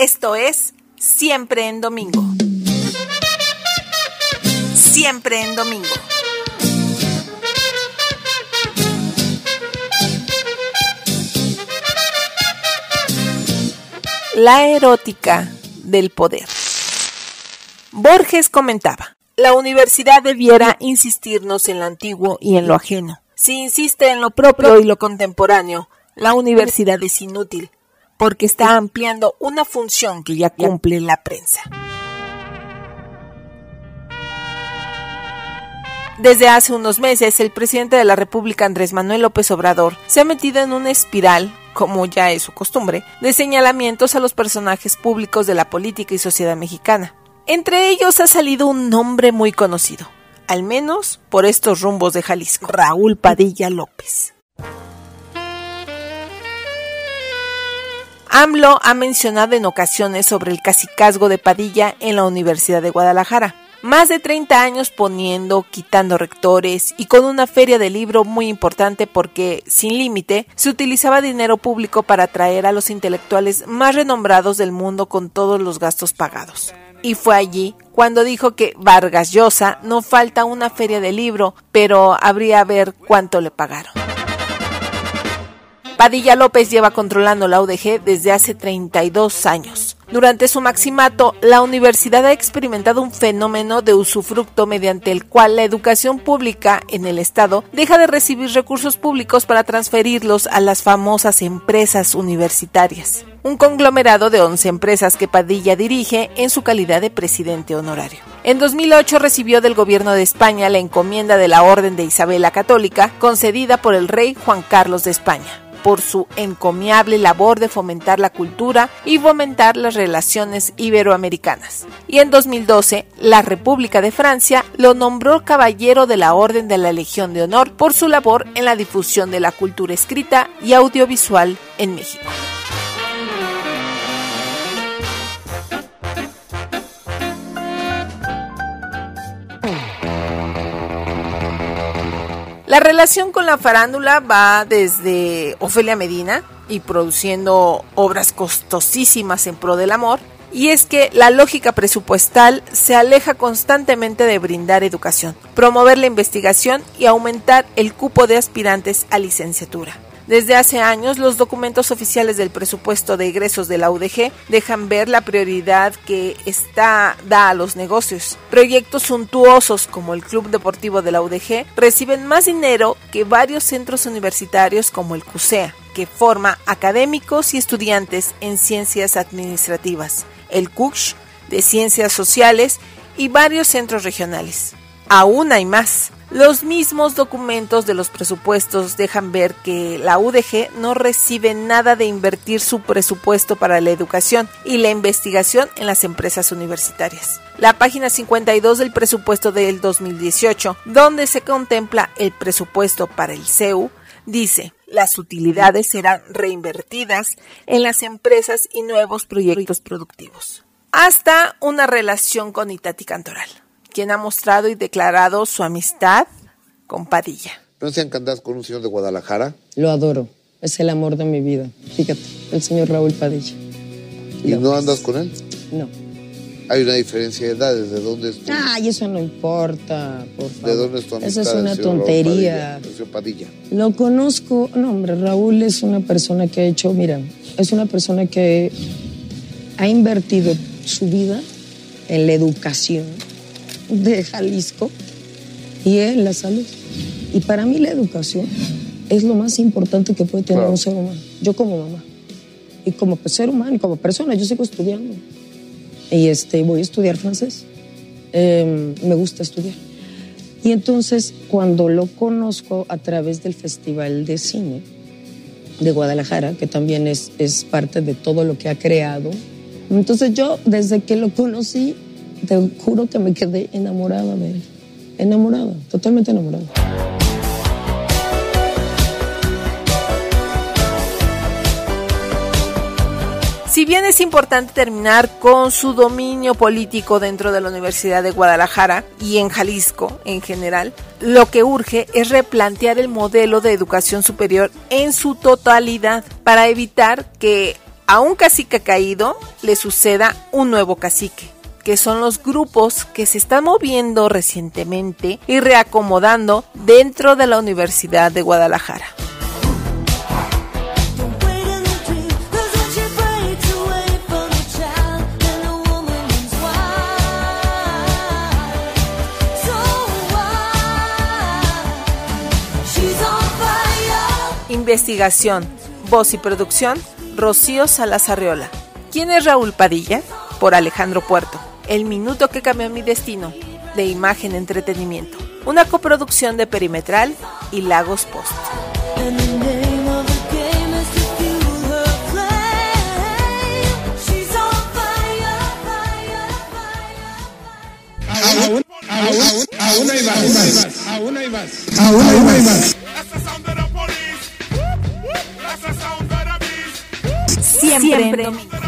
Esto es Siempre en Domingo. Siempre en Domingo. La erótica del poder. Borges comentaba, la universidad debiera insistirnos en lo antiguo y en lo ajeno. Si insiste en lo propio y lo contemporáneo, la universidad es inútil, porque está ampliando una función que ya cumple la prensa. Desde hace unos meses, el presidente de la República, Andrés Manuel López Obrador, se ha metido en una espiral, como ya es su costumbre, de señalamientos a los personajes públicos de la política y sociedad mexicana. Entre ellos ha salido un nombre muy conocido, al menos por estos rumbos de Jalisco, Raúl Padilla López. AMLO ha mencionado en ocasiones sobre el cacicazgo de Padilla en la Universidad de Guadalajara. Más de 30 años poniendo, quitando rectores y con una feria de libro muy importante porque, sin límite, se utilizaba dinero público para atraer a los intelectuales más renombrados del mundo con todos los gastos pagados. Y fue allí cuando dijo que Vargas Llosa no falta una feria de libro, pero habría a ver cuánto le pagaron. Padilla López lleva controlando la UDG desde hace 32 años. Durante su maximato, la universidad ha experimentado un fenómeno de usufructo mediante el cual la educación pública en el Estado deja de recibir recursos públicos para transferirlos a las famosas empresas universitarias. Un conglomerado de 11 empresas que Padilla dirige en su calidad de presidente honorario. En 2008 recibió del gobierno de España la encomienda de la Orden de Isabel la Católica, concedida por el rey Juan Carlos de España por su encomiable labor de fomentar la cultura y fomentar las relaciones iberoamericanas. Y en 2012, la República de Francia lo nombró caballero de la Orden de la Legión de Honor por su labor en la difusión de la cultura escrita y audiovisual en México. La relación con la farándula va desde Ofelia Medina y produciendo obras costosísimas en pro del amor, y es que la lógica presupuestal se aleja constantemente de brindar educación, promover la investigación y aumentar el cupo de aspirantes a licenciatura. Desde hace años, los documentos oficiales del presupuesto de egresos de la UDG dejan ver la prioridad que está da a los negocios. Proyectos suntuosos como el Club Deportivo de la UDG reciben más dinero que varios centros universitarios como el CUSEA, que forma académicos y estudiantes en ciencias administrativas, el CUCH de ciencias sociales y varios centros regionales. Aún hay más. Los mismos documentos de los presupuestos dejan ver que la UDG no recibe nada de invertir su presupuesto para la educación y la investigación en las empresas universitarias. La página 52 del presupuesto del 2018, donde se contempla el presupuesto para el CEU, dice, las utilidades serán reinvertidas en las empresas y nuevos proyectos productivos. Hasta una relación con Itati Cantoral quien ha mostrado y declarado su amistad con Padilla. ¿No sean cantadas con un señor de Guadalajara? Lo adoro. Es el amor de mi vida. Fíjate, el señor Raúl Padilla. ¿Y no andas con él? No. Hay una diferencia de edades. ¿De dónde es tu... Ay, eso no importa, por favor. ¿De dónde es tu amistad? Esa es una Raúl tontería. Padilla, del señor Padilla. Lo conozco. No, hombre, Raúl es una persona que ha hecho, mira, es una persona que ha invertido su vida en la educación de Jalisco y en la salud. Y para mí la educación es lo más importante que puede tener Claro. un ser humano. Yo como mamá y como ser humano como persona, yo sigo estudiando. Y este, voy a estudiar francés. Eh, me gusta estudiar. Y entonces, cuando lo conozco a través del Festival de Cine de Guadalajara, que también es, es parte de todo lo que ha creado, entonces yo, desde que lo conocí, te juro que me quedé enamorada de él. Enamorada, totalmente enamorada. Si bien es importante terminar con su dominio político dentro de la Universidad de Guadalajara y en Jalisco en general, lo que urge es replantear el modelo de educación superior en su totalidad para evitar que a un cacique caído le suceda un nuevo cacique que son los grupos que se están moviendo recientemente y reacomodando dentro de la Universidad de Guadalajara. Investigación, voz y producción, Rocío Salazarriola. ¿Quién es Raúl Padilla? Por Alejandro Puerto. El minuto que cambió mi destino, de Imagen Entretenimiento. Una coproducción de Perimetral y Lagos Post. Aún hay más. Aún hay más. Aún hay más. Siempre, Siempre.